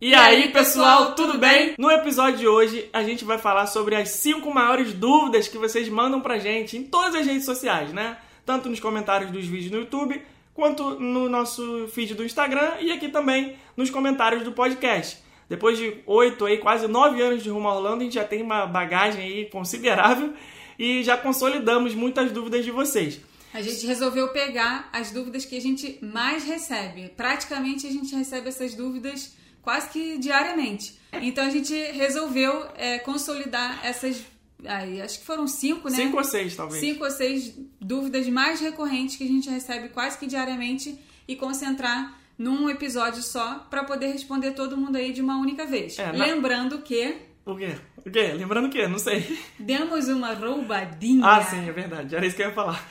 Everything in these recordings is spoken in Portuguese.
E aí, pessoal, tudo bem? No episódio de hoje, a gente vai falar sobre as cinco maiores dúvidas que vocês mandam pra gente em todas as redes sociais, né? Tanto nos comentários dos vídeos no YouTube, quanto no nosso feed do Instagram e aqui também nos comentários do podcast. Depois de oito, aí, quase nove anos de Rumo a Orlando, a gente já tem uma bagagem aí considerável e já consolidamos muitas dúvidas de vocês. A gente resolveu pegar as dúvidas que a gente mais recebe. Praticamente a gente recebe essas dúvidas quase que diariamente. Então a gente resolveu é, consolidar essas. Aí, acho que foram cinco, né? Cinco ou seis, talvez. Cinco ou seis dúvidas mais recorrentes que a gente recebe quase que diariamente e concentrar num episódio só para poder responder todo mundo aí de uma única vez. É, na- Lembrando que O quê? O quê? Lembrando o quê? Não sei. demos uma roubadinha. Ah, sim, é verdade. Era isso que eu ia falar.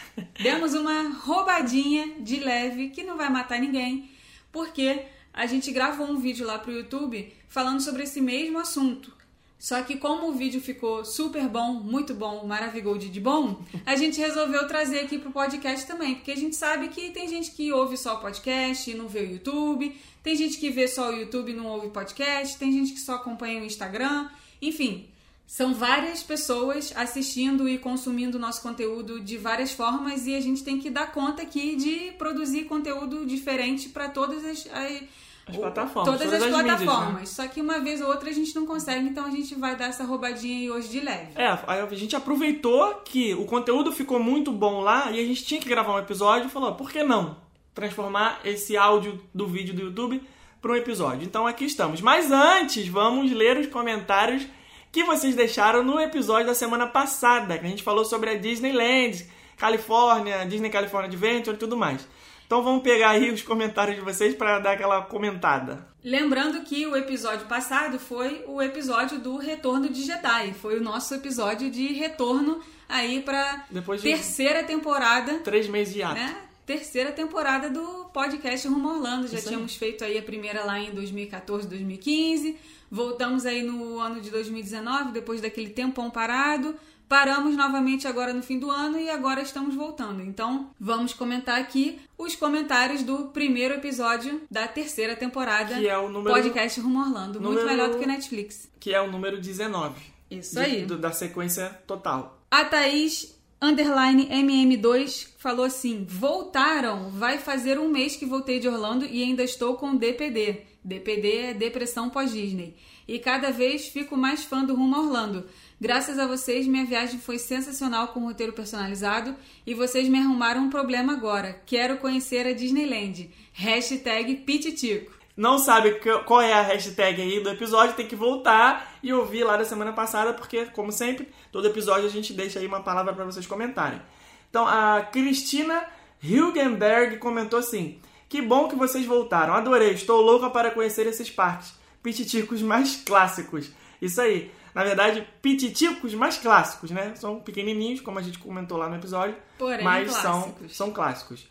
Demos uma roubadinha de leve que não vai matar ninguém, porque a gente gravou um vídeo lá pro YouTube falando sobre esse mesmo assunto. Só que como o vídeo ficou super bom, muito bom, maravigold de bom, a gente resolveu trazer aqui pro podcast também, porque a gente sabe que tem gente que ouve só o podcast e não vê o YouTube, tem gente que vê só o YouTube e não ouve podcast, tem gente que só acompanha o Instagram, enfim, são várias pessoas assistindo e consumindo nosso conteúdo de várias formas e a gente tem que dar conta aqui de produzir conteúdo diferente para todas as, as, As plataformas, Todas, todas as, as mídias, plataformas. né? Só que uma vez ou outra a gente não consegue, então a gente vai dar essa roubadinha aí hoje de leve. É, a gente aproveitou que o conteúdo ficou muito bom lá e a gente tinha que gravar um episódio e falou, por que não transformar esse áudio do vídeo do YouTube para um episódio? Então aqui estamos. Mas antes, vamos ler os comentários que vocês deixaram no episódio da semana passada, que a gente falou sobre a Disneyland, Califórnia, Disney California Adventure e tudo mais. Então vamos pegar aí os comentários de vocês para dar aquela comentada. Lembrando que o episódio passado foi o episódio do Retorno de Jedi. Foi o nosso episódio de retorno aí Depois de- terceira temporada, Três meses de ato. né? Terceira temporada do podcast Rumo Orlando. Já Isso aí. tínhamos feito aí a primeira lá em 2014, 2015. Voltamos aí no ano de 2019, depois daquele tempão parado. Paramos novamente agora no fim do ano e agora estamos voltando. Então, vamos comentar aqui os comentários do primeiro episódio da terceira temporada Que é o número- podcast Rumo Orlando. Muito número- melhor do que Netflix. Que é o número 19. Isso de- aí. do- da sequência total. A Thaís underline MM2 falou assim: Voltaram! Vai fazer um mês que voltei de Orlando e ainda estou com DPD. DPD é depressão pós-Disney. E cada vez fico mais fã do Rumo Orlando. Graças a vocês, minha viagem foi sensacional com roteiro personalizado e vocês me arrumaram um problema agora. Quero conhecer a Disneyland. Hashtag Pititico. Não sabe qual é a hashtag aí do episódio, tem que voltar e ouvir lá da semana passada, porque, como sempre, todo episódio a gente deixa aí uma palavra para vocês comentarem. Então, a Cristina Hilgenberg comentou assim: Que bom que vocês voltaram, adorei, estou louca para conhecer esses parques. Pititicos mais clássicos. Isso aí. Na verdade, pititicos mais clássicos, né? São pequenininhos, como a gente comentou lá no episódio, Porém, mas são, clássicos. são clássicos.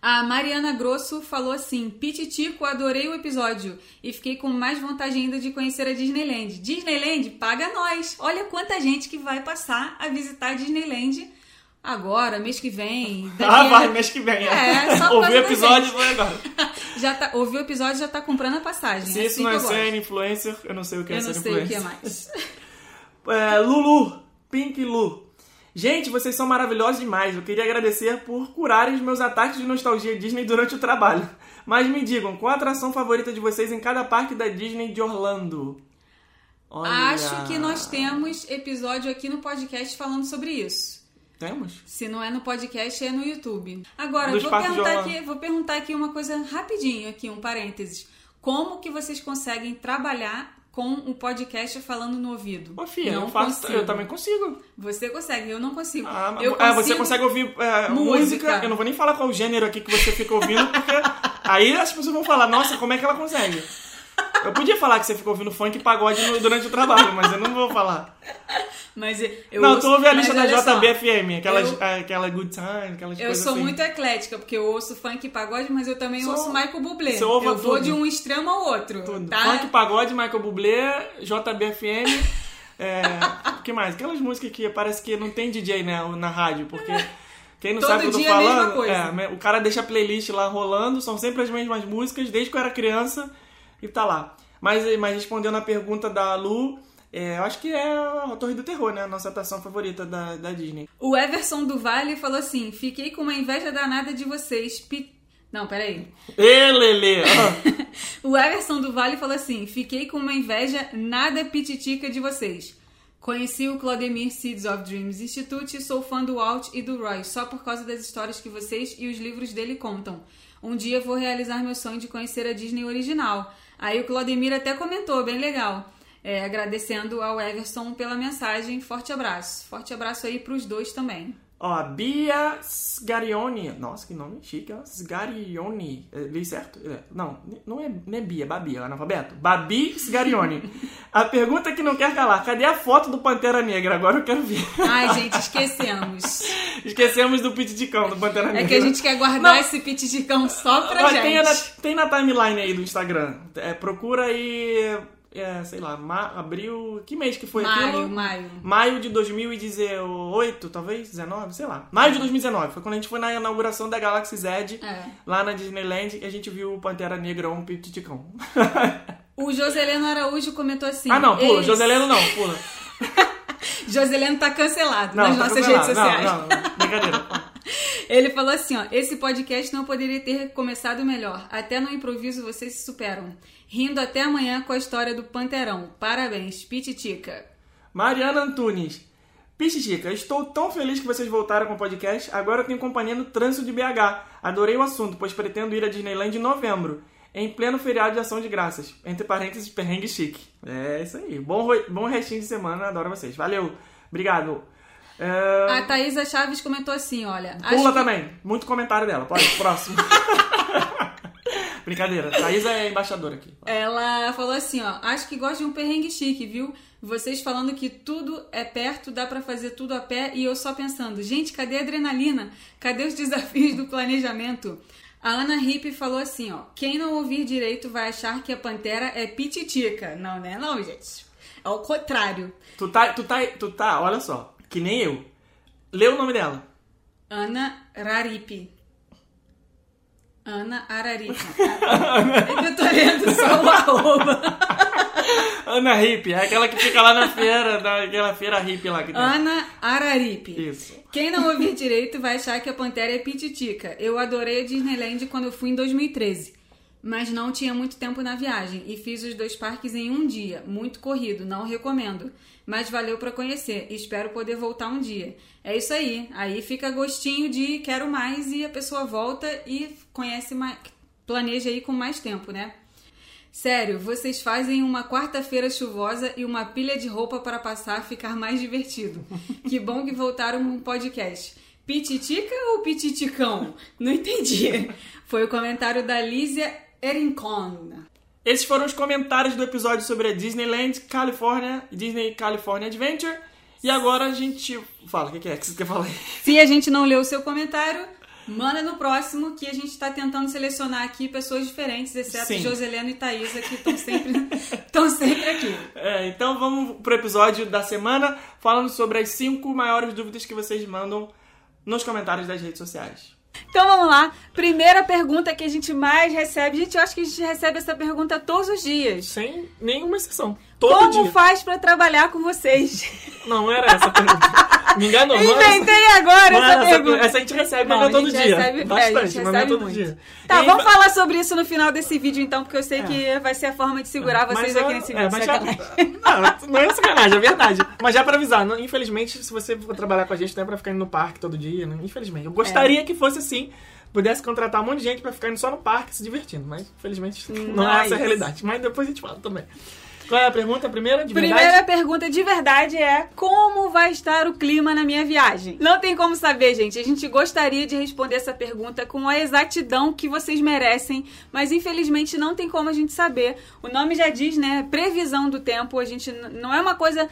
A Mariana Grosso falou assim: Pititico, adorei o episódio e fiquei com mais vontade ainda de conhecer a Disneyland. Disneyland, paga nós! Olha quanta gente que vai passar a visitar a Disneyland agora, mês que vem. Ah, vai, mês que vem. É, só por Ouviu o episódio, gente. foi agora. Já tá, ouviu o episódio já tá comprando a passagem. Se é isso assim não é eu ser influencer, eu não sei o que é Eu ser não sei o que é influencer. mais. É, Lulu, Pink Lu. Gente, vocês são maravilhosos demais. Eu queria agradecer por curarem os meus ataques de nostalgia Disney durante o trabalho. Mas me digam, qual a atração favorita de vocês em cada parque da Disney de Orlando? Olha. Acho que nós temos episódio aqui no podcast falando sobre isso. Temos? Se não é no podcast, é no YouTube. Agora, vou perguntar, aqui, vou perguntar aqui uma coisa rapidinho, aqui um parênteses. Como que vocês conseguem trabalhar com o podcast falando no ouvido? Ô, filha, não eu, faço, eu também consigo. Você consegue, eu não consigo. Ah, mas- eu ah, você consegue ouvir é, música. música. Eu não vou nem falar qual o gênero aqui que você fica ouvindo, porque aí as pessoas vão falar, nossa, como é que ela consegue? Eu podia falar que você ficou ouvindo funk e pagode durante o trabalho, mas eu não vou falar. Mas eu não, ouço- tu ouve a lista da JBFM, aquelas, eu- aquela good time, aquelas Eu coisas sou assim. muito eclética, porque eu ouço funk e pagode, mas eu também Só- ouço Michael Bublé. você ouve eu vou tudo. de um extremo ao outro, Tudo. tá? Funk, pagode, Michael Bublé, JBFM. É, o que mais? Aquelas músicas que parece que não tem DJ né, na rádio, porque quem não Todo sabe o que eu tô mesma falando, é, o cara deixa a playlist lá rolando, são sempre as mesmas músicas desde que eu era criança e tá lá. Mas, mas respondendo a pergunta da Lu, é, eu acho que é a Torre do Terror, né? A nossa atração favorita da, da Disney. O Everson do Vale falou assim: fiquei com uma inveja danada de vocês. Pi... Não, peraí. Ê, Lelê! o Everson do Vale falou assim: fiquei com uma inveja nada pititica de vocês. Conheci o Claudemir Seeds of Dreams Institute e sou fã do Walt e do Roy, só por causa das histórias que vocês e os livros dele contam. Um dia vou realizar meu sonho de conhecer a Disney original. Aí o Claudemir até comentou, bem legal. É, agradecendo ao Everson pela mensagem. Forte abraço. Forte abraço aí para os dois também. Ó, Bia Sgarioni. Nossa, que nome chique, ó. Sgarioni. É, li certo? É, não, não é, não é Bia, é Babi, é analfabeto. Babi Sgarioni. a pergunta que não quer calar: cadê a foto do Pantera Negra? Agora eu quero ver. Ai, gente, esquecemos. esquecemos do piticão do Pantera Negra. É que a gente quer guardar não. esse piticão só pra gente. Tem na, tem na timeline aí do Instagram. É, procura aí é, sei lá, ma abril. Que mês que foi maio, aquilo? Maio. Maio de 2018, talvez? 19, sei lá. Maio de 2019. Foi quando a gente foi na inauguração da Galaxy Z, é. lá na Disneyland, e a gente viu o Pantera Negra um piticão. o Joseleno Araújo comentou assim. Ah, não, pula. Eles... Joseleno não, pula. Joseleno tá cancelado não, nas tá nossas cancelado. redes sociais. Não, não, brincadeira. Ele falou assim, ó, esse podcast não poderia ter começado melhor. Até no improviso vocês se superam. Rindo até amanhã com a história do Panterão. Parabéns, Pititica. Mariana Antunes. Pititica, estou tão feliz que vocês voltaram com o podcast. Agora eu tenho companhia no trânsito de BH. Adorei o assunto, pois pretendo ir a Disneyland em novembro, em pleno feriado de ação de graças. Entre parênteses, perrengue chique. É isso aí. Bom, bom restinho de semana, adoro vocês. Valeu. Obrigado. É... A Thaisa Chaves comentou assim, olha... Pula que... também. Muito comentário dela. Pode, próximo. Brincadeira. Thaisa é embaixadora aqui. Ela falou assim, ó... Acho que gosto de um perrengue chique, viu? Vocês falando que tudo é perto, dá para fazer tudo a pé e eu só pensando, gente, cadê a adrenalina? Cadê os desafios do planejamento? A Ana Hip falou assim, ó, quem não ouvir direito vai achar que a pantera é pititica. Não, né? Não, gente. É o contrário. Tu tá, tu tá, tu tá, olha só que nem eu. Lê o nome dela. Ana Raripi. Ana Araripe. eu tô lendo só o arroba. Ana Hip, é aquela que fica lá na feira, daquela feira hippie lá que tem. Ana Araripe. Isso. Quem não ouvir direito vai achar que a Pantera é pititica. Eu adorei a Disneyland quando eu fui em 2013 mas não tinha muito tempo na viagem e fiz os dois parques em um dia, muito corrido, não recomendo, mas valeu para conhecer. Espero poder voltar um dia. É isso aí. Aí fica gostinho de quero mais e a pessoa volta e conhece mais, planeja aí com mais tempo, né? Sério, vocês fazem uma quarta-feira chuvosa e uma pilha de roupa para passar ficar mais divertido. Que bom que voltaram com um podcast. Pititica ou pititicão? Não entendi. Foi o comentário da Lísia Erincon. Esses foram os comentários do episódio sobre a Disneyland California, Disney California Adventure. E agora a gente fala, o que é que você quer falar? Se a gente não leu o seu comentário, manda no próximo que a gente está tentando selecionar aqui pessoas diferentes, exceto Sim. Joselena e Thaisa, que estão sempre, sempre aqui. É, então vamos pro episódio da semana, falando sobre as cinco maiores dúvidas que vocês mandam nos comentários das redes sociais. Então vamos lá. Primeira pergunta que a gente mais recebe. Gente, eu acho que a gente recebe essa pergunta todos os dias. Sem nenhuma exceção. Todo Como dia. faz para trabalhar com vocês? Não, não era essa a pergunta. Me enganou. Inventei agora não essa pergunta. Essa, essa a gente recebe, não, mas não é todo dia. Recebe, Bastante, é, mas não é todo muito. dia. Tá, e vamos falar sobre isso no final desse vídeo, então, porque eu sei é. que vai ser a forma de segurar é, vocês aqui nesse vídeo. É, mas já, não, não é sacanagem, é verdade. Mas já pra avisar, não, infelizmente, se você for trabalhar com a gente, não é pra ficar indo no parque todo dia, né? infelizmente. Eu gostaria que fosse assim pudesse contratar um monte de gente para ficar indo só no parque se divertindo. Mas, infelizmente, não é essa a realidade. Mas depois a gente fala também. Qual é a pergunta? Primeira de Primeira verdade? pergunta de verdade é como vai estar o clima na minha viagem? Não tem como saber, gente. A gente gostaria de responder essa pergunta com a exatidão que vocês merecem, mas infelizmente não tem como a gente saber. O nome já diz, né? Previsão do tempo. A gente não é uma coisa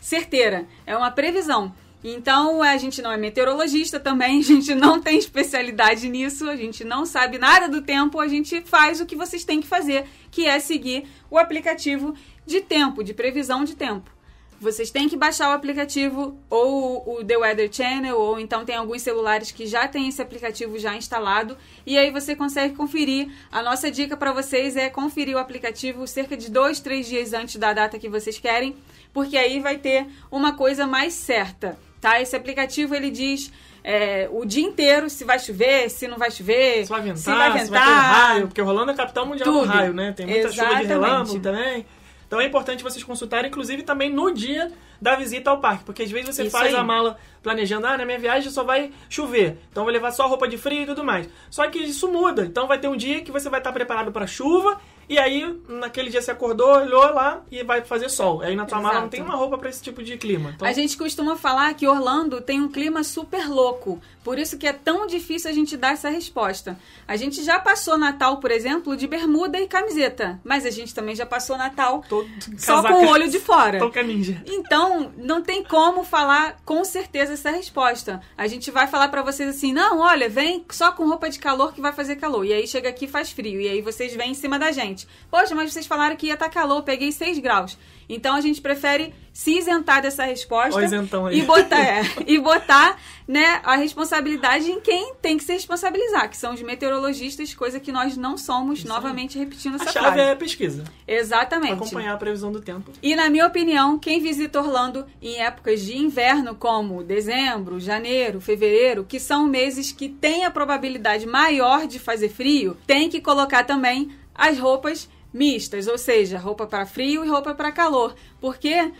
certeira, é uma previsão. Então, a gente não é meteorologista também, a gente não tem especialidade nisso, a gente não sabe nada do tempo, a gente faz o que vocês têm que fazer, que é seguir o aplicativo de tempo, de previsão de tempo. Vocês têm que baixar o aplicativo ou o The Weather Channel, ou então tem alguns celulares que já tem esse aplicativo já instalado, e aí você consegue conferir. A nossa dica para vocês é conferir o aplicativo cerca de dois, três dias antes da data que vocês querem, porque aí vai ter uma coisa mais certa, tá? Esse aplicativo ele diz é, o dia inteiro se vai chover, se não vai chover, Se vai ventar, se vai se vai ter ventar. raio, porque Rolando é a capital mundial do Tudo. raio, né? Tem muita chuva de Exatamente. relâmpago também. Então é importante vocês consultarem, inclusive também no dia da visita ao parque, porque às vezes você Isso faz aí. a mala planejando, ah, na minha viagem só vai chover, então eu vou levar só roupa de frio e tudo mais. Só que isso muda, então vai ter um dia que você vai estar preparado para chuva e aí naquele dia você acordou, olhou lá e vai fazer sol. Aí na tua mala não tem uma roupa para esse tipo de clima. Então, A gente costuma falar que Orlando tem um clima super louco, por isso que é tão difícil a gente dar essa resposta. A gente já passou Natal, por exemplo, de bermuda e camiseta, mas a gente também já passou Natal todo só casaca- com o olho de fora. Toca ninja. Então, não tem como falar com certeza essa resposta. A gente vai falar pra vocês assim: não, olha, vem só com roupa de calor que vai fazer calor. E aí chega aqui e faz frio. E aí vocês vêm em cima da gente. Poxa, mas vocês falaram que ia estar calor, peguei 6 graus. Então a gente prefere se isentar dessa resposta Ó o isentão aí. e botar, é, e botar né, a responsabilidade em quem tem que se responsabilizar, que são os meteorologistas, coisa que nós não somos, novamente repetindo A essa chave frase. é a pesquisa. Exatamente. Acompanhar a previsão do tempo. E na minha opinião, quem visita Orlando em épocas de inverno, como dezembro, janeiro, fevereiro, que são meses que têm a probabilidade maior de fazer frio, tem que colocar também as roupas mistas, ou seja, roupa para frio e roupa para calor, porque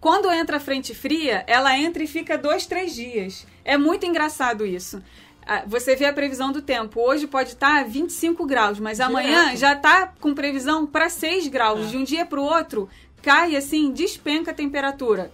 quando entra a frente fria, ela entra e fica dois, três dias. É muito engraçado isso. Ah, Você vê a previsão do tempo. Hoje pode estar 25 graus, mas amanhã Direto. já está com previsão para 6 graus. É. De um dia para o outro, cai assim, despenca a temperatura.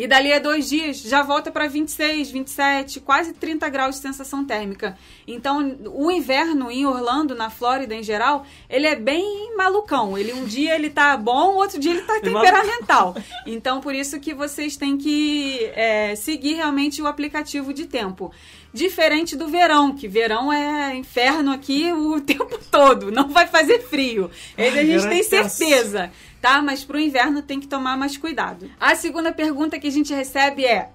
E dali a dois dias já volta para 26, 27, quase 30 graus de sensação térmica. Então, o inverno em Orlando, na Flórida em geral, ele é bem malucão. Ele um dia ele tá bom, outro dia ele tá É temperamental. Então, por isso que vocês têm que é, seguir realmente o aplicativo de tempo. Diferente do verão, que verão é inferno aqui o tempo todo, não vai fazer frio. Ele a gente tem é tenso. certeza, tá? Mas pro inverno tem que tomar mais cuidado. A segunda pergunta que a gente recebe é: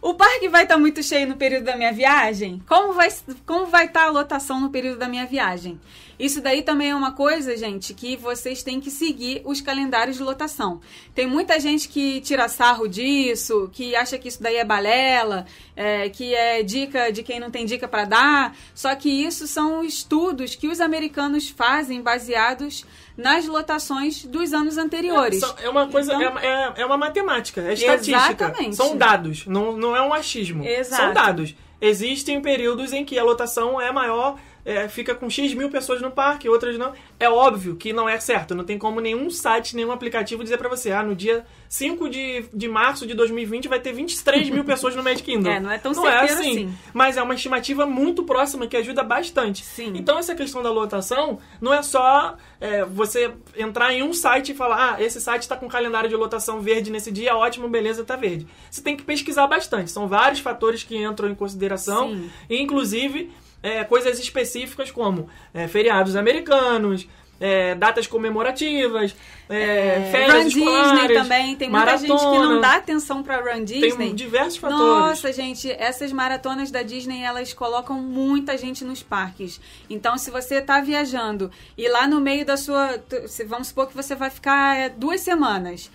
o parque vai estar muito cheio no período da minha viagem? Como vai como vai estar a lotação no período da minha viagem? Isso daí também é uma coisa, gente, que vocês têm que seguir os calendários de lotação. Tem muita gente que tira sarro disso, que acha que isso daí é balela, é, que é dica de quem não tem dica para dar. Só que isso são estudos que os americanos fazem baseados nas lotações dos anos anteriores. São- É uma coisa, Então- é, é, é uma matemática, é estatística. Exatamente. São dados, não, não é um achismo. Exato. São dados. Existem períodos em que a lotação é maior, é, fica com X mil pessoas no parque, outras não. É óbvio que não é certo. Não tem como nenhum site, nenhum aplicativo dizer pra você, ah, no dia 5 de, de março de 2020 vai ter 23 mil pessoas no Magic Kingdom. É, não é tão Não é assim. assim. Mas é uma estimativa muito próxima que ajuda bastante. Sim. Então essa questão da lotação não é só é, você entrar em um site e falar, ah, esse site está com calendário de lotação verde nesse dia, ótimo, beleza, tá verde. Você tem que pesquisar bastante. São vários fatores que entram em consideração, Sim. e, inclusive é, coisas específicas como é, feriados americanos. é, datas comemorativas, é, férias Run escolares, Disney também. Tem muita gente que não dá atenção pra Run Disney. Tem diversos fatores. Nossa, gente, essas maratonas da Disney, elas colocam muita gente nos parques. Então, se você tá viajando e lá no meio da sua... Vamos supor que você vai ficar é, duas semanas.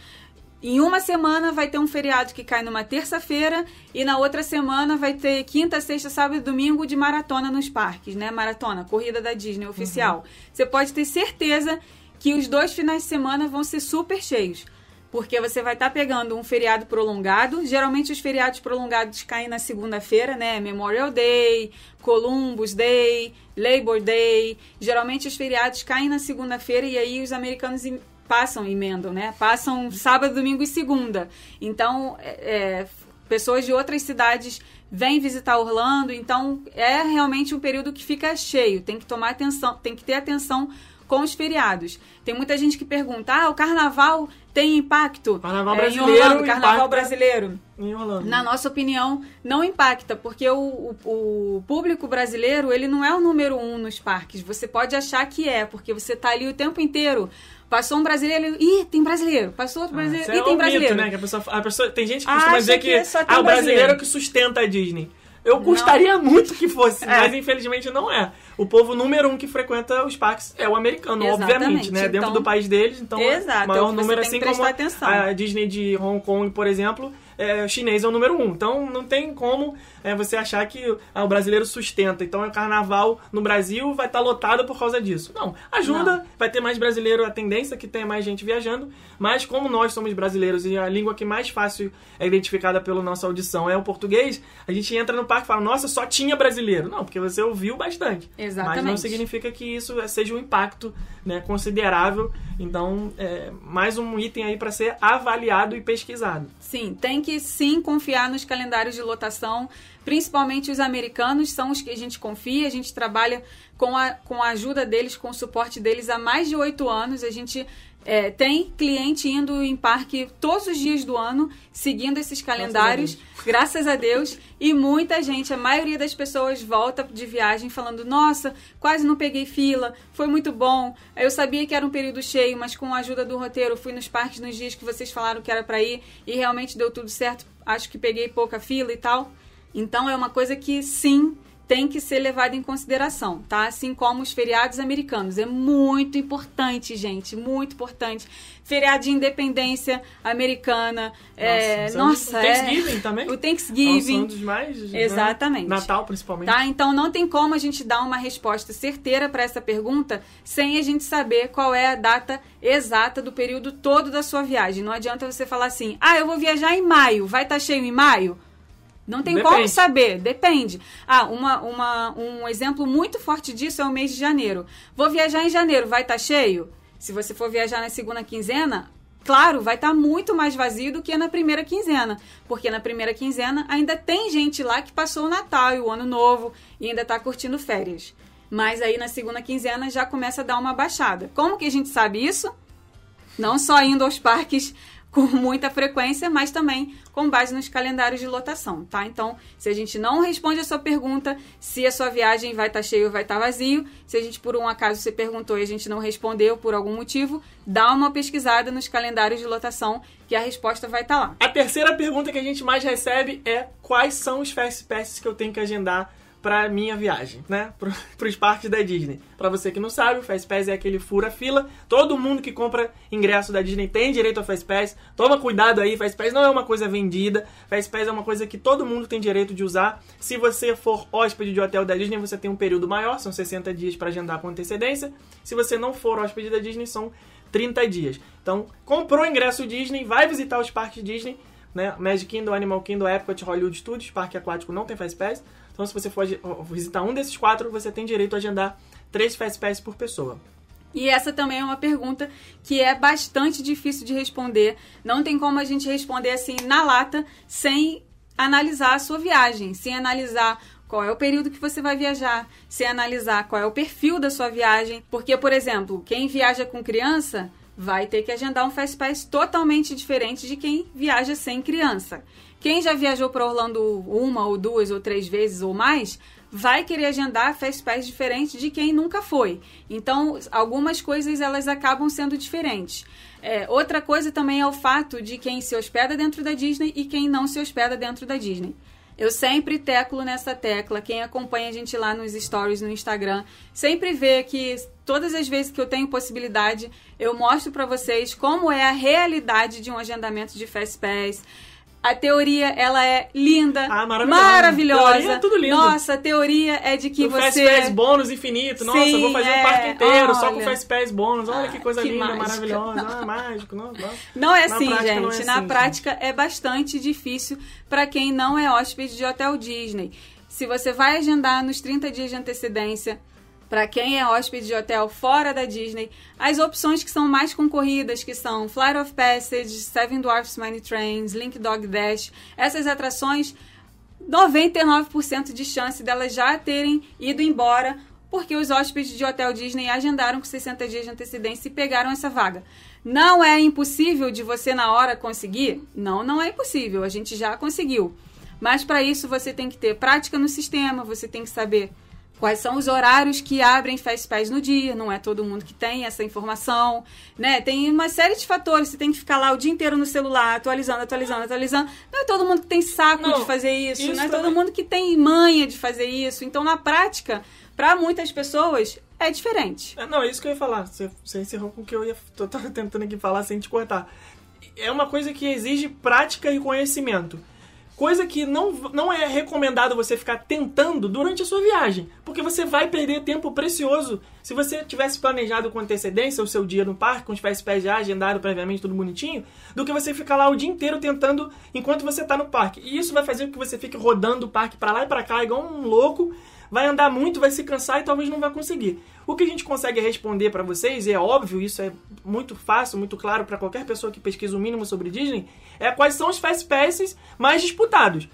Em uma semana vai ter um feriado que cai numa terça-feira e na outra semana vai ter quinta, sexta, sábado e domingo de maratona nos parques, né? Maratona, corrida da Disney oficial. Você pode ter certeza que os dois finais de semana vão ser super cheios. Porque você vai estar pegando um feriado prolongado. Geralmente os feriados prolongados caem na segunda-feira, né? Memorial Day, Columbus Day, Labor Day. Geralmente os feriados caem na segunda-feira e aí os americanos passam, emendam, né? Passam sábado, domingo e segunda. Então, é, é, pessoas de outras cidades vêm visitar Orlando. Então, é realmente um período que fica cheio. Tem que tomar atenção, tem que ter atenção com os feriados. Tem muita gente que pergunta: ah, o carnaval tem impacto? Carnaval é, brasileiro. Orlando, carnaval brasileiro. Em Orlando. Na nossa opinião, não impacta, porque o, o, o público brasileiro, ele não é o número um nos parques. Você pode achar que é, porque você tá ali o tempo inteiro. Passou um brasileiro, ih, tem brasileiro. Passou outro brasileiro, Isso ih, é tem um brasileiro. Mito, né? que a pessoa, a pessoa, tem gente que Acha costuma dizer que que, tem ah, o brasileiro brasileiro. é que sustenta a Disney. Eu gostaria muito que fosse, É. mas infelizmente não é. O povo número um que frequenta os parques é o americano, Exatamente. obviamente, né? Dentro Então- do país deles, então Exato, o maior é o que você número, assim como atenção. a Disney de Hong Kong, por exemplo, é, chinês é o número um. Então não tem como é, você achar que ah, o brasileiro sustenta. Então o carnaval no Brasil vai estar lotado por causa disso. Não, ajuda, Não. vai ter mais brasileiro, a tendência é que tenha mais gente viajando, mas como nós somos brasileiros e a língua que mais fácil é identificada pela nossa audição é o português, a gente entra no parque e fala, nossa, só tinha brasileiro. Não, porque você ouviu bastante. Mas não Exatamente. significa que isso seja um impacto né, considerável. Então, é mais um item aí para ser avaliado e pesquisado. Sim, tem que sim confiar nos calendários de lotação, principalmente os americanos, são os que a gente confia, a gente trabalha com a, com a ajuda deles, com o suporte deles há mais de oito anos. A gente é, tem cliente indo em parque todos os dias do ano, seguindo esses calendários, graças a Deus. E muita gente, a maioria das pessoas volta de viagem falando: Nossa, quase não peguei fila, foi muito bom. Eu sabia que era um período cheio, mas com a ajuda do roteiro, fui nos parques nos dias que vocês falaram que era para ir e realmente deu tudo certo. Acho que peguei pouca fila e tal. Então é uma coisa que sim tem que ser levada em consideração, tá? Assim como os feriados americanos. É muito importante, gente, muito importante. Feriado de independência americana. é, são dos- nossa, o Thanksgiving é, também. O São Thanksgiving. dos mais. né, Exatamente. Natal, principalmente. Tá? Então não tem como a gente dar uma resposta certeira para essa pergunta sem a gente saber qual é a data exata do período todo da sua viagem. Não adianta você falar assim: "Ah, eu vou viajar em maio, vai estar cheio em maio?" Não tem como Depende. saber, depende. Ah, uma, uma, um exemplo muito forte disso é o mês de janeiro. Vou viajar em janeiro, vai estar cheio? Se você for viajar na segunda quinzena, claro, vai estar muito mais vazio do que na primeira quinzena. Porque na primeira quinzena ainda tem gente lá que passou o Natal e o Ano Novo e ainda está curtindo férias. Mas aí na segunda quinzena já começa a dar uma baixada. Como que a gente sabe isso? Não só indo aos parques com muita frequência, mas também com base nos calendários de lotação, tá? Então, se a gente não responde a sua pergunta, se a sua viagem vai estar cheia ou vai estar vazio, se a gente por um acaso você perguntou e a gente não respondeu por algum motivo, dá uma pesquisada nos calendários de lotação que a resposta vai estar lá. A terceira pergunta que a gente mais recebe é quais são os Fast Passes que eu tenho que agendar para minha viagem, né? Para os parques da Disney. Para você que não sabe, o Fast Pass é aquele fura-fila. Todo mundo que compra ingresso da Disney tem direito ao Fast Pass. Toma cuidado aí, Fast Pass não é uma coisa vendida. Fast Pass é uma coisa que todo mundo tem direito de usar. Se você for hóspede de hotel da Disney, você tem um período maior, são 60 dias para agendar com antecedência. Se você não for hóspede da Disney, são 30 dias. Então, comprou ingresso Disney, vai visitar os parques Disney, né? Magic Kingdom, Animal Kingdom, Epcot, Hollywood Studios, parque aquático não tem Fast Pass. Então, se você for visitar um desses quatro, você tem direito a agendar três Fast Pass por pessoa. E essa também é uma pergunta que é bastante difícil de responder. Não tem como a gente responder assim na lata sem analisar a sua viagem, sem analisar qual é o período que você vai viajar, sem analisar qual é o perfil da sua viagem. Porque, por exemplo, quem viaja com criança vai ter que agendar um Fast Pass totalmente diferente de quem viaja sem criança. Quem já viajou para Orlando uma ou duas ou três vezes ou mais, vai querer agendar Fast Pass diferente de quem nunca foi. Então, algumas coisas elas acabam sendo diferentes. É, outra coisa também é o fato de quem se hospeda dentro da Disney e quem não se hospeda dentro da Disney. Eu sempre teclo nessa tecla. Quem acompanha a gente lá nos stories no Instagram sempre vê que todas as vezes que eu tenho possibilidade, eu mostro para vocês como é a realidade de um agendamento de Fast Pass. A teoria, ela é linda, Ah, maravilhosa. maravilhosa. Teoria é tudo lindo. Nossa, a teoria é de que o você... Fast Pass bônus infinito. Nossa, eu vou Sim, fazer é, o parque inteiro só com olha. Fast Pass bônus. Olha Ah, que coisa que linda, mágica. maravilhosa. Ah, mágico. Não, não. Não é Na assim, prática, gente. não é Na assim, prática é bastante difícil para quem não é hóspede de hotel Disney. Se você vai agendar nos 30 dias de antecedência, para quem é hóspede de hotel fora da Disney, as opções que são mais concorridas, que são Flight of Passage, Seven Dwarfs Mine Trains, Link Dog Dash, essas atrações, 99% de chance delas já terem ido embora porque os hóspedes de hotel Disney agendaram com 60 dias de antecedência e pegaram essa vaga. Não é impossível de você na hora conseguir? Não, não é impossível. A gente já conseguiu. Mas para isso você tem que ter prática no sistema, você tem que saber quais são os horários que abrem festivais no dia, não é todo mundo que tem essa informação, né? Tem uma série de fatores, você tem que ficar lá o dia inteiro no celular, atualizando, atualizando, atualizando. Não é todo mundo que tem saco Não, de fazer isso, isso não é também. todo mundo que tem manha de fazer isso. Então, na prática, para muitas pessoas, é diferente. É, Não, é isso que eu ia falar. Você, você encerrou com o que eu ia. Tava tentando aqui falar sem te cortar. É uma coisa que exige prática e conhecimento. Coisa que não, não é recomendado você ficar tentando durante a sua viagem. Porque você vai perder tempo precioso. Se você tivesse planejado com antecedência o seu dia no parque, com os pés já agendado previamente, tudo bonitinho, do que você ficar lá o dia inteiro tentando enquanto você tá no parque. E isso vai fazer com que você fique rodando o parque para lá e para cá, igual um louco, vai andar muito, vai se cansar e talvez não vai conseguir. O que a gente consegue responder para vocês, e é óbvio, isso é muito fácil, muito claro para qualquer pessoa que pesquisa o mínimo sobre Disney, é quais são os Fast Passes mais disputados.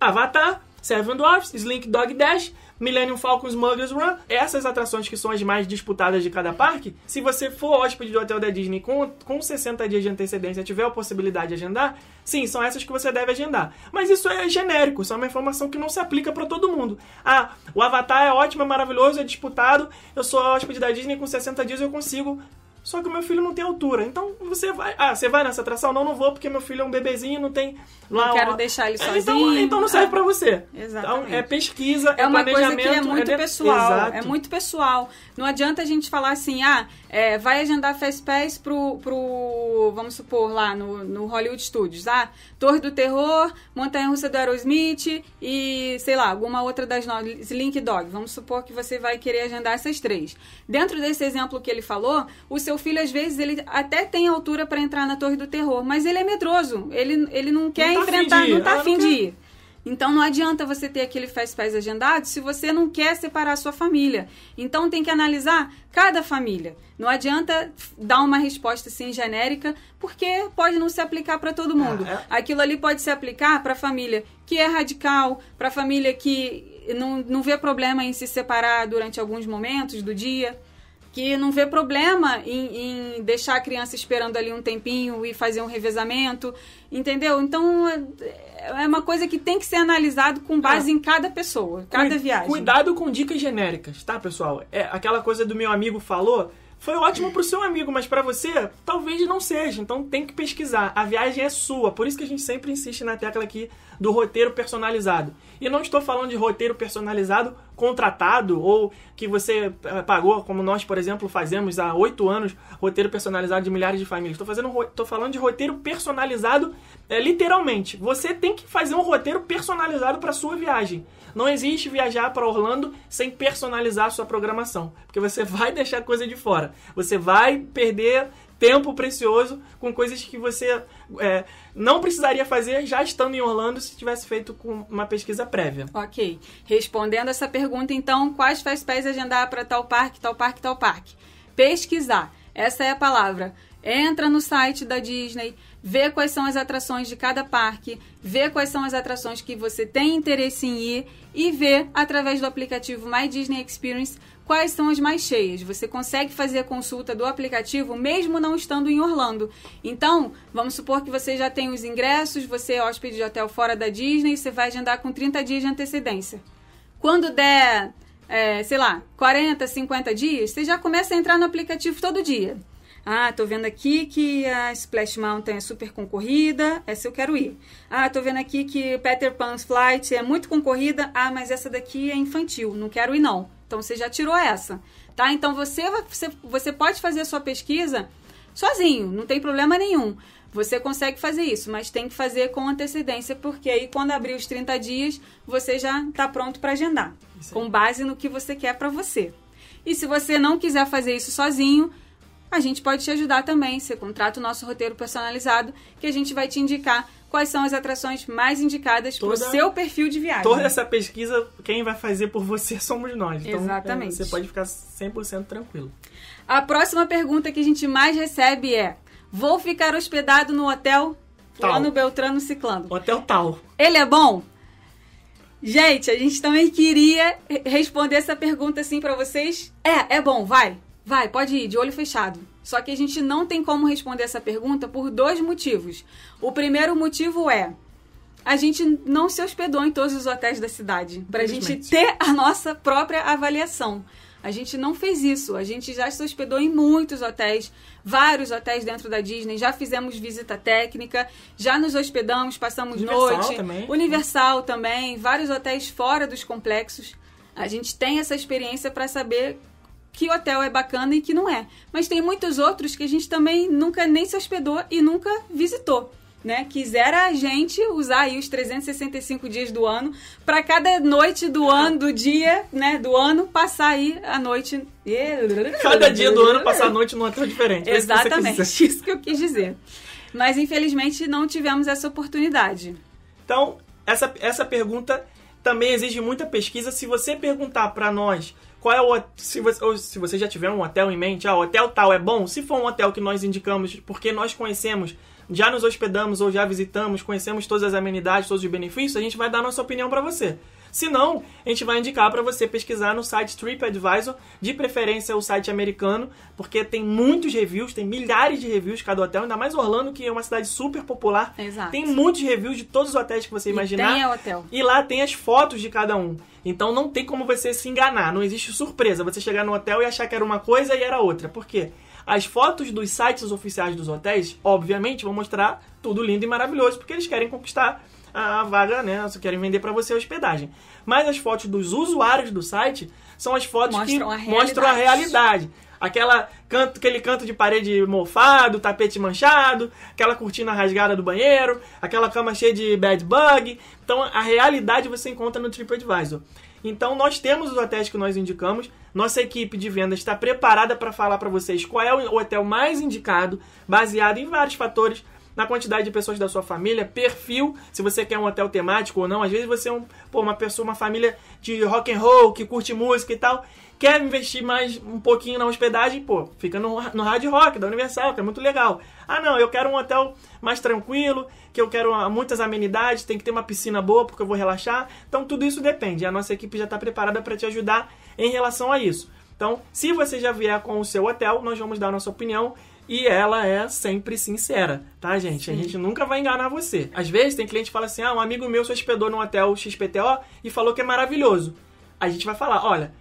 Avatar, Seven Dwarfs, Slink Dog Dash, Millennium Falcon Smuggler's Run, essas atrações que são as mais disputadas de cada parque, se você for hóspede do hotel da Disney com, com 60 dias de antecedência tiver a possibilidade de agendar, sim, são essas que você deve agendar. Mas isso é genérico, isso é uma informação que não se aplica para todo mundo. Ah, o Avatar é ótimo, é maravilhoso, é disputado, eu sou hóspede da Disney com 60 dias eu consigo só que o meu filho não tem altura. Então você vai. Ah, você vai nessa atração? Não, não vou porque meu filho é um bebezinho, não tem lá. Não quero uma- deixar ele É, Então, sozinho. então não serve É. pra você. Exatamente. Então é pesquisa, é, É uma coisa que é muito de- pessoal. Exato. É muito pessoal. Não adianta a gente falar assim, ah, é, vai agendar Fast Pass pro, pro, vamos supor, lá no, no Hollywood Studios. Ah, Torre do Terror, Montanha Russa do Aerosmith e, sei lá, alguma outra das novas, Link Dog. Vamos supor que você vai querer agendar essas três. Dentro desse exemplo que ele falou, o seu filho, às vezes, ele até tem altura para entrar na Torre do Terror, mas ele é medroso. Ele, ele não quer tá afim enfrentar, não tá Ah, não afim de ir. Então não adianta você ter aquele Fast Pass agendado se você não quer separar a sua família. Então tem que analisar cada família. Não adianta dar uma resposta assim genérica, porque pode não se aplicar para todo mundo. É, é. Aquilo ali pode se aplicar para a família que é radical, para a família que não, não vê problema em se separar durante alguns momentos do dia que não vê problema em, em deixar a criança esperando ali um tempinho e fazer um revezamento, entendeu? Então é é uma coisa que tem que ser analisado com base em cada pessoa, cada viagem. Cuidado com dicas genéricas, tá, pessoal? É aquela coisa do meu amigo falou. Foi ótimo pro seu amigo, mas pra você talvez não seja. Então tem que pesquisar. A viagem é sua. Por isso que a gente sempre insiste na tecla aqui do roteiro personalizado. E não estou falando de roteiro personalizado contratado ou que você eh, pagou, como nós, por exemplo, fazemos há oito anos, roteiro personalizado de milhares de famílias. Estou fazendo, falando de roteiro personalizado, eh, literalmente. Você tem que fazer um roteiro personalizado para sua viagem. Não existe viajar para Orlando sem personalizar a sua programação, porque você vai deixar coisa de fora. Você vai perder tempo precioso com coisas que você eh, não precisaria fazer já estando em Orlando se tivesse feito com uma pesquisa prévia. Ok. Respondendo essa pergunta, então, quais faz pés agendar para tal parque, tal parque, tal parque? Pesquisar. Essa é a palavra. Entra no site da Disney, vê quais são as atrações de cada parque, vê quais são as atrações que você tem interesse em ir e vê, através do aplicativo My Disney Experience, quais são as mais cheias. Você consegue fazer a consulta do aplicativo mesmo não estando em Orlando. Então, vamos supor que você já tem os ingressos, você é hóspede de hotel fora da Disney, você vai agendar com 30 dias de antecedência. Quando der, é, sei lá, 40, 50 dias, você já começa a entrar no aplicativo todo dia. Ah, tô vendo aqui que a Splash Mountain é super concorrida, essa eu quero ir. Ah, tô vendo aqui que Peter Pan's Flight é muito concorrida, ah, mas essa daqui é infantil, não quero ir não. Então você já tirou essa, tá? Então você, vai- você, você pode fazer a sua pesquisa sozinho, não tem problema nenhum. Você consegue fazer isso, mas tem que fazer com antecedência, porque aí quando abrir os 30 dias, você já está pronto para agendar, com base no que você quer para você. E se você não quiser fazer isso sozinho, a gente pode te ajudar também. Você contrata o nosso roteiro personalizado, que a gente vai te indicar quais são as atrações mais indicadas para o seu perfil de viagem. Toda essa pesquisa, quem vai fazer por você somos nós. Então, Exatamente. é, você pode ficar 100% tranquilo. A próxima pergunta que a gente mais recebe é: Vou ficar hospedado no hotel Tal. Fulano Beltrano Ciclano. Hotel tal. Ele é bom? Gente, a gente também queria responder essa pergunta assim para vocês. É, é bom, vai. Vai, pode ir, de olho fechado. Só que a gente não tem como responder essa pergunta por dois motivos. O primeiro motivo é a gente não se hospedou em todos os hotéis da cidade para a gente ter a nossa própria avaliação. A gente não fez isso. A gente já se hospedou em muitos hotéis, vários hotéis dentro da Disney. Já fizemos visita técnica, já nos hospedamos, passamos Universal noite. Também. Universal também, vários hotéis fora dos complexos. A gente tem essa experiência para saber que hotel é bacana e que não é. Mas tem muitos outros que a gente também nunca nem se hospedou e nunca visitou né, quisera a gente usar aí os 365 dias do ano para cada noite do ano, do dia, né, do ano, passar aí a noite. Cada dia do ano passar a noite num hotel diferente. É Exatamente, isso que eu quis dizer. Mas infelizmente não tivemos essa oportunidade. Então, essa, essa pergunta também exige muita pesquisa. Se você perguntar para nós qual é o se você, se você já tiver um hotel em mente, ah, hotel tal é bom, se for um hotel que nós indicamos porque nós conhecemos já nos hospedamos ou já visitamos, conhecemos todas as amenidades, todos os benefícios, a gente vai dar nossa opinião para você. Se não, a gente vai indicar para você pesquisar no site TripAdvisor, de preferência o site americano, porque tem muitos reviews, tem milhares de reviews cada hotel, ainda mais Orlando, que é uma cidade super popular. Exato. Tem muitos reviews de todos os hotéis que você imaginar. E tem hotel. E lá tem as fotos de cada um. Então não tem como você se enganar, não existe surpresa. Você chegar no hotel e achar que era uma coisa e era outra. Por quê? As fotos dos sites oficiais dos hotéis, obviamente, vão mostrar tudo lindo e maravilhoso, porque eles querem conquistar a vaga, né? Só querem vender para você a hospedagem. Mas as fotos dos usuários do site são as fotos mostram que a mostram a realidade. Aquela canto, aquele canto de parede mofado, tapete manchado, aquela cortina rasgada do banheiro, aquela cama cheia de bad bug. Então a realidade você encontra no TripAdvisor. Então nós temos os hotéis que nós indicamos. Nossa equipe de vendas está preparada para falar para vocês qual é o hotel mais indicado, baseado em vários fatores, na quantidade de pessoas da sua família, perfil, se você quer um hotel temático ou não. Às vezes você é um, pô, uma pessoa, uma família de rock and roll que curte música e tal quer investir mais um pouquinho na hospedagem, pô, fica no, no Hard Rock da Universal, que é muito legal. Ah, não, eu quero um hotel mais tranquilo, que eu quero muitas amenidades, tem que ter uma piscina boa porque eu vou relaxar. Então tudo isso depende. A nossa equipe já está preparada para te ajudar em relação a isso. Então, se você já vier com o seu hotel, nós vamos dar nossa opinião e ela é sempre sincera, tá, gente? Sim. A gente nunca vai enganar você. Às vezes tem cliente que fala assim: ah, um amigo meu se hospedou no hotel XPTO e falou que é maravilhoso. A gente vai falar: olha,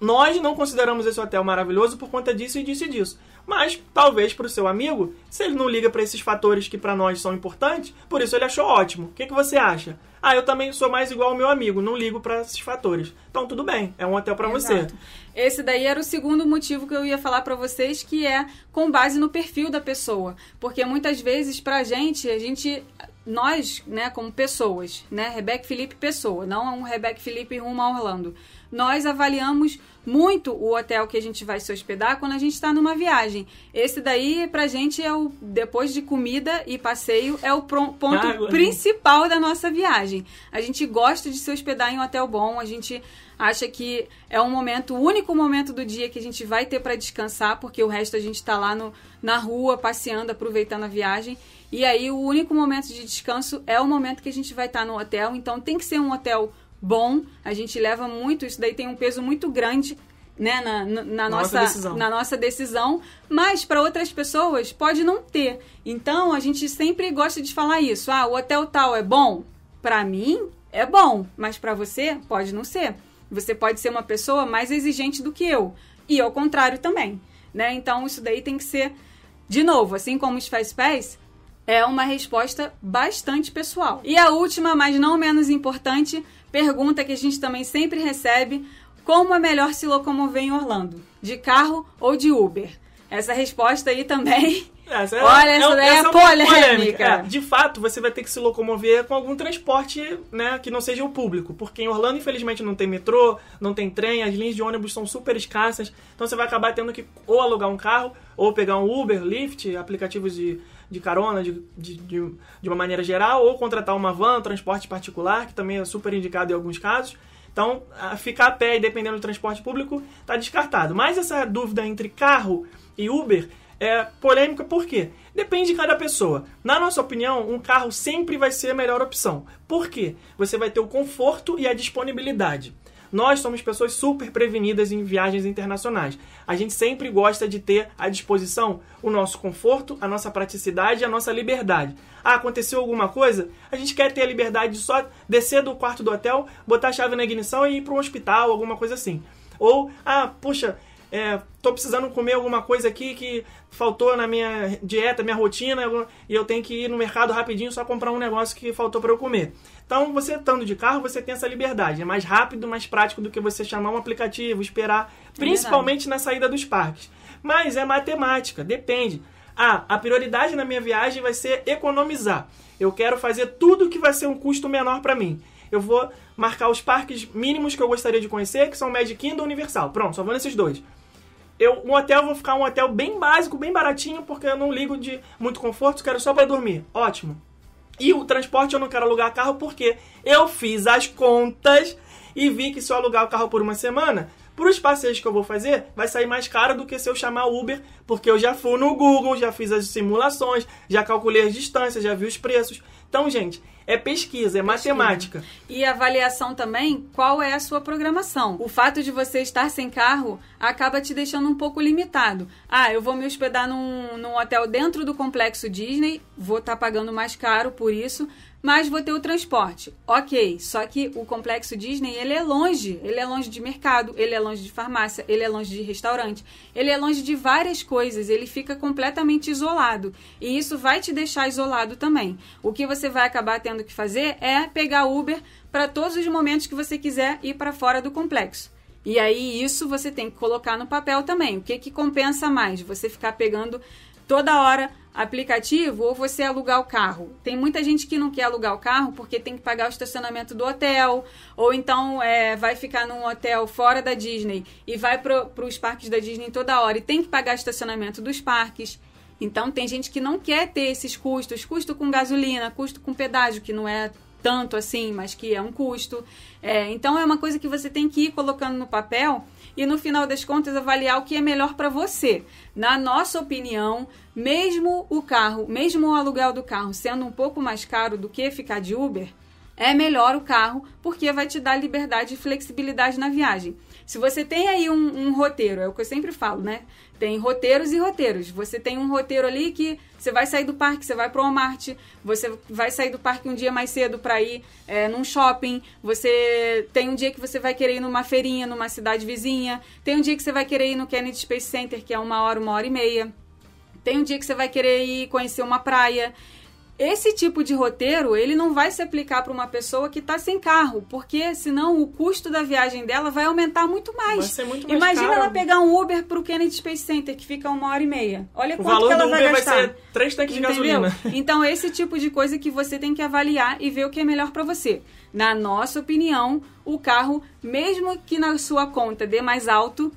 nós não consideramos esse hotel maravilhoso por conta disso e disso e disso. Mas talvez para o seu amigo, se ele não liga para esses fatores que para nós são importantes, por isso ele achou ótimo. O que, que você acha? Ah, eu também sou mais igual ao meu amigo, não ligo para esses fatores. Então tudo bem, é um hotel para você. Esse daí era o segundo motivo que eu ia falar para vocês, que é com base no perfil da pessoa, porque muitas vezes pra gente, a gente nós, né, como pessoas, né, Rebeca Felipe pessoa, não um Rebeca Felipe rumo a Orlando nós avaliamos muito o hotel que a gente vai se hospedar quando a gente está numa viagem. Esse daí, pra gente, é o depois de comida e passeio, é o ponto principal da nossa viagem. A gente gosta de se hospedar em um hotel bom, a gente acha que é um momento, o único momento do dia que a gente vai ter para descansar, porque o resto a gente está lá no, na rua, passeando, aproveitando a viagem. E aí, o único momento de descanso é o momento que a gente vai estar tá no hotel. Então, tem que ser um hotel bom. A gente leva muito, isso daí tem um peso muito grande né, na, na, na nossa, nossa na nossa decisão, mas para outras pessoas pode não ter. Então a gente sempre gosta de falar isso. Ah, o hotel tal é bom? Para mim é bom, mas para você pode não ser. Você pode ser uma pessoa mais exigente do que eu e ao contrário também, né? Então isso daí tem que ser de novo, assim como os faz pés, é uma resposta bastante pessoal. E a última, mas não menos importante, pergunta que a gente também sempre recebe: como é melhor se locomover em Orlando? De carro ou de Uber? Essa resposta aí também. Essa é, Olha, essa é, daí é, polêmica. polêmica. É, de fato, você vai ter que se locomover com algum transporte né, que não seja o público. Porque em Orlando, infelizmente, não tem metrô, não tem trem, as linhas de ônibus são super escassas. Então você vai acabar tendo que ou alugar um carro, ou pegar um Uber, Lyft, aplicativos de, de carona de, de, de, de uma maneira geral, ou contratar uma van, transporte particular, que também é super indicado em alguns casos. Então, ficar a pé e dependendo do transporte público está descartado. Mas essa dúvida entre carro e Uber é polêmica por quê? Depende de cada pessoa. Na nossa opinião, um carro sempre vai ser a melhor opção. Por quê? Você vai ter o conforto e a disponibilidade. Nós somos pessoas super prevenidas em viagens internacionais. A gente sempre gosta de ter à disposição o nosso conforto, a nossa praticidade e a nossa liberdade. Ah, aconteceu alguma coisa? A gente quer ter a liberdade de só descer do quarto do hotel, botar a chave na ignição e ir para um hospital, alguma coisa assim. Ou, ah, puxa, é, tô precisando comer alguma coisa aqui que faltou na minha dieta, minha rotina, e eu tenho que ir no mercado rapidinho só comprar um negócio que faltou para eu comer. Então, você estando de carro, você tem essa liberdade. É mais rápido, mais prático do que você chamar um aplicativo, esperar, principalmente é na saída dos parques. Mas é matemática, depende. Ah, a prioridade na minha viagem vai ser economizar. Eu quero fazer tudo que vai ser um custo menor para mim. Eu vou marcar os parques mínimos que eu gostaria de conhecer, que são Magic Kingdom e Universal. Pronto, só vou nesses dois. Eu, um hotel, vou ficar um hotel bem básico, bem baratinho, porque eu não ligo de muito conforto, quero só para dormir. Ótimo. E o transporte eu não quero alugar carro porque eu fiz as contas e vi que se eu alugar o carro por uma semana, para os passeios que eu vou fazer, vai sair mais caro do que se eu chamar Uber, porque eu já fui no Google, já fiz as simulações, já calculei as distâncias, já vi os preços. Então, gente, é pesquisa, é pesquisa. matemática. E avaliação também, qual é a sua programação. O fato de você estar sem carro acaba te deixando um pouco limitado. Ah, eu vou me hospedar num, num hotel dentro do complexo Disney, vou estar tá pagando mais caro por isso, mas vou ter o transporte. Ok, só que o complexo Disney ele é longe, ele é longe de mercado, ele é longe de farmácia, ele é longe de restaurante, ele é longe de várias coisas, ele fica completamente isolado e isso vai te deixar isolado também. O que você vai acabar tendo que fazer é pegar Uber para todos os momentos que você quiser ir para fora do complexo. E aí isso você tem que colocar no papel também. O que que compensa mais? Você ficar pegando toda hora aplicativo ou você alugar o carro. Tem muita gente que não quer alugar o carro porque tem que pagar o estacionamento do hotel, ou então é, vai ficar num hotel fora da Disney e vai para os parques da Disney toda hora e tem que pagar o estacionamento dos parques. Então tem gente que não quer ter esses custos, custo com gasolina, custo com pedágio, que não é tanto assim, mas que é um custo. É, então é uma coisa que você tem que ir colocando no papel e no final das contas avaliar o que é melhor para você. Na nossa opinião, mesmo o carro, mesmo o aluguel do carro sendo um pouco mais caro do que ficar de Uber, é melhor o carro porque vai te dar liberdade e flexibilidade na viagem. Se você tem aí um, um, roteiro, é o que eu sempre falo, né? Tem roteiros e roteiros. Você tem um roteiro ali que você vai sair do parque, você vai para o Walmart, você vai sair do parque um dia mais cedo para ir é, num shopping, você tem um dia que você vai querer ir numa feirinha, numa cidade vizinha, tem um dia que você vai querer ir no Kennedy Space Center, que é uma hora, uma hora e meia. Tem um dia que você vai querer ir conhecer uma praia. Esse tipo de roteiro, ele não vai se aplicar para uma pessoa que está sem carro, porque senão o custo da viagem dela vai aumentar muito mais. Vai ser muito mais Imagina caro. ela pegar um Uber para o Kennedy Space Center, que fica uma hora e meia. Olha o quanto que ela do vai Uber gastar. vai ser três tanques Entendeu? de gasolina. Então, esse tipo de coisa que você tem que avaliar e ver o que é melhor para você. Na nossa opinião, o carro, mesmo que na sua conta dê mais alto,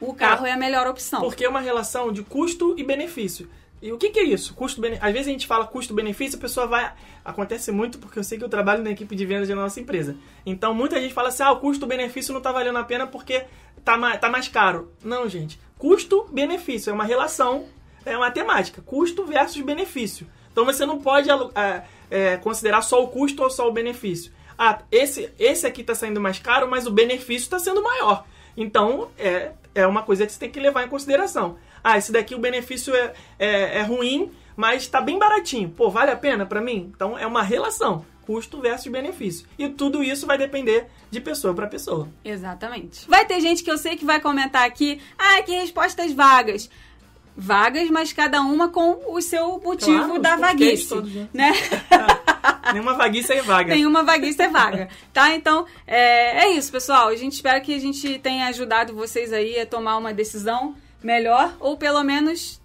o carro é, é a melhor opção. Porque é uma relação de custo e benefício. E o que, que é isso? Custo Às vezes a gente fala custo-benefício, a pessoa vai. Acontece muito porque eu sei que eu trabalho na equipe de vendas da nossa empresa. Então muita gente fala assim: ah, o custo-benefício não está valendo a pena porque tá mais, tá mais caro. Não, gente. Custo-benefício é uma relação, é matemática. Custo versus benefício. Então você não pode é, é, considerar só o custo ou só o benefício. Ah, esse, esse aqui está saindo mais caro, mas o benefício está sendo maior. Então é, é uma coisa que você tem que levar em consideração ah, esse daqui o benefício é, é, é ruim, mas está bem baratinho. Pô, vale a pena para mim? Então é uma relação custo versus benefício. E tudo isso vai depender de pessoa para pessoa. Exatamente. Vai ter gente que eu sei que vai comentar aqui, ah, que respostas vagas. Vagas, mas cada uma com o seu motivo claro, da vaguice, todos, né? né? Nenhuma vaguice é vaga. Nenhuma vaguice é vaga, tá? Então, é, é isso, pessoal. A gente espera que a gente tenha ajudado vocês aí a tomar uma decisão melhor, ou pelo menos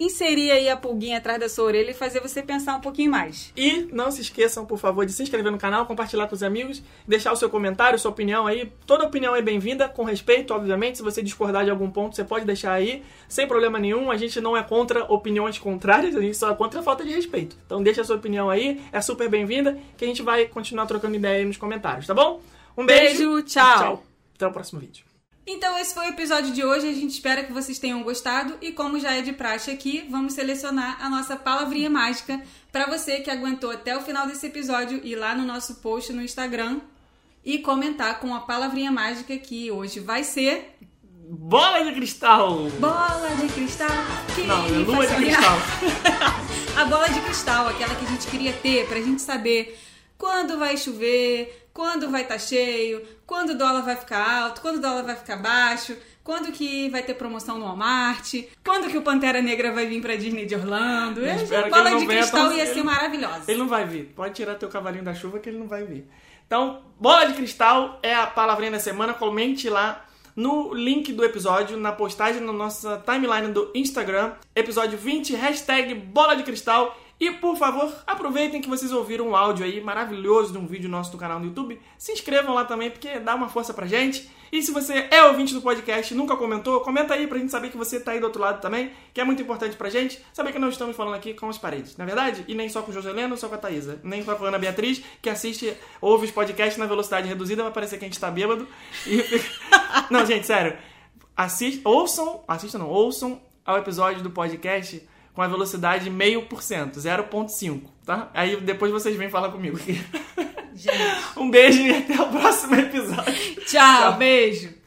inserir aí a pulguinha atrás da sua orelha e fazer você pensar um pouquinho mais. E não se esqueçam, por favor, de se inscrever no canal, compartilhar com os amigos, deixar o seu comentário, sua opinião aí. Toda opinião é bem-vinda, com respeito, obviamente. Se você discordar de algum ponto, você pode deixar aí, sem problema nenhum. A gente não é contra opiniões contrárias, a gente só é contra a falta de respeito. Então deixa a sua opinião aí, é super bem-vinda, que a gente vai continuar trocando ideia aí nos comentários, tá bom? Um beijo, beijo tchau. tchau. Até o próximo vídeo. Então esse foi o episódio de hoje, a gente espera que vocês tenham gostado e como já é de praxe aqui, vamos selecionar a nossa palavrinha mágica para você que aguentou até o final desse episódio ir lá no nosso post no Instagram e comentar com a palavrinha mágica que hoje vai ser Bola de cristal! bola de cristal. Que Não, é lua de cristal. a bola de cristal, aquela que a gente queria ter pra gente saber quando vai chover, quando vai estar cheio, quando o dólar vai ficar alto, quando o dólar vai ficar baixo, quando que vai ter promoção no Walmart, quando que o Pantera Negra vai vir pra Disney de Orlando. Que bola ele de cristal tão ia ser maravilhosa. Ele não vai vir. Pode tirar teu cavalinho da chuva que ele não vai vir. Então, bola de cristal é a palavrinha da semana. Comente lá no link do episódio, na postagem na nossa timeline do Instagram. Episódio 20, hashtag bola de cristal. E por favor, aproveitem que vocês ouviram um áudio aí maravilhoso de um vídeo nosso do canal no YouTube. Se inscrevam lá também, porque dá uma força pra gente. E se você é ouvinte do podcast e nunca comentou, comenta aí pra gente saber que você tá aí do outro lado também, que é muito importante pra gente. Saber que não estamos falando aqui com as paredes, na é verdade? E nem só com o Joseleno, só com a Thaísa. Nem com a Ana Beatriz, que assiste, ouve os podcasts na velocidade reduzida, vai parecer que a gente tá bêbado. E não, gente, sério. Assist... Ouçam, assistam não, ouçam ao episódio do podcast com a velocidade meio por cento, 0.5, tá? Aí depois vocês vêm falar comigo. Gente. um beijo e até o próximo episódio. Tchau, beijo.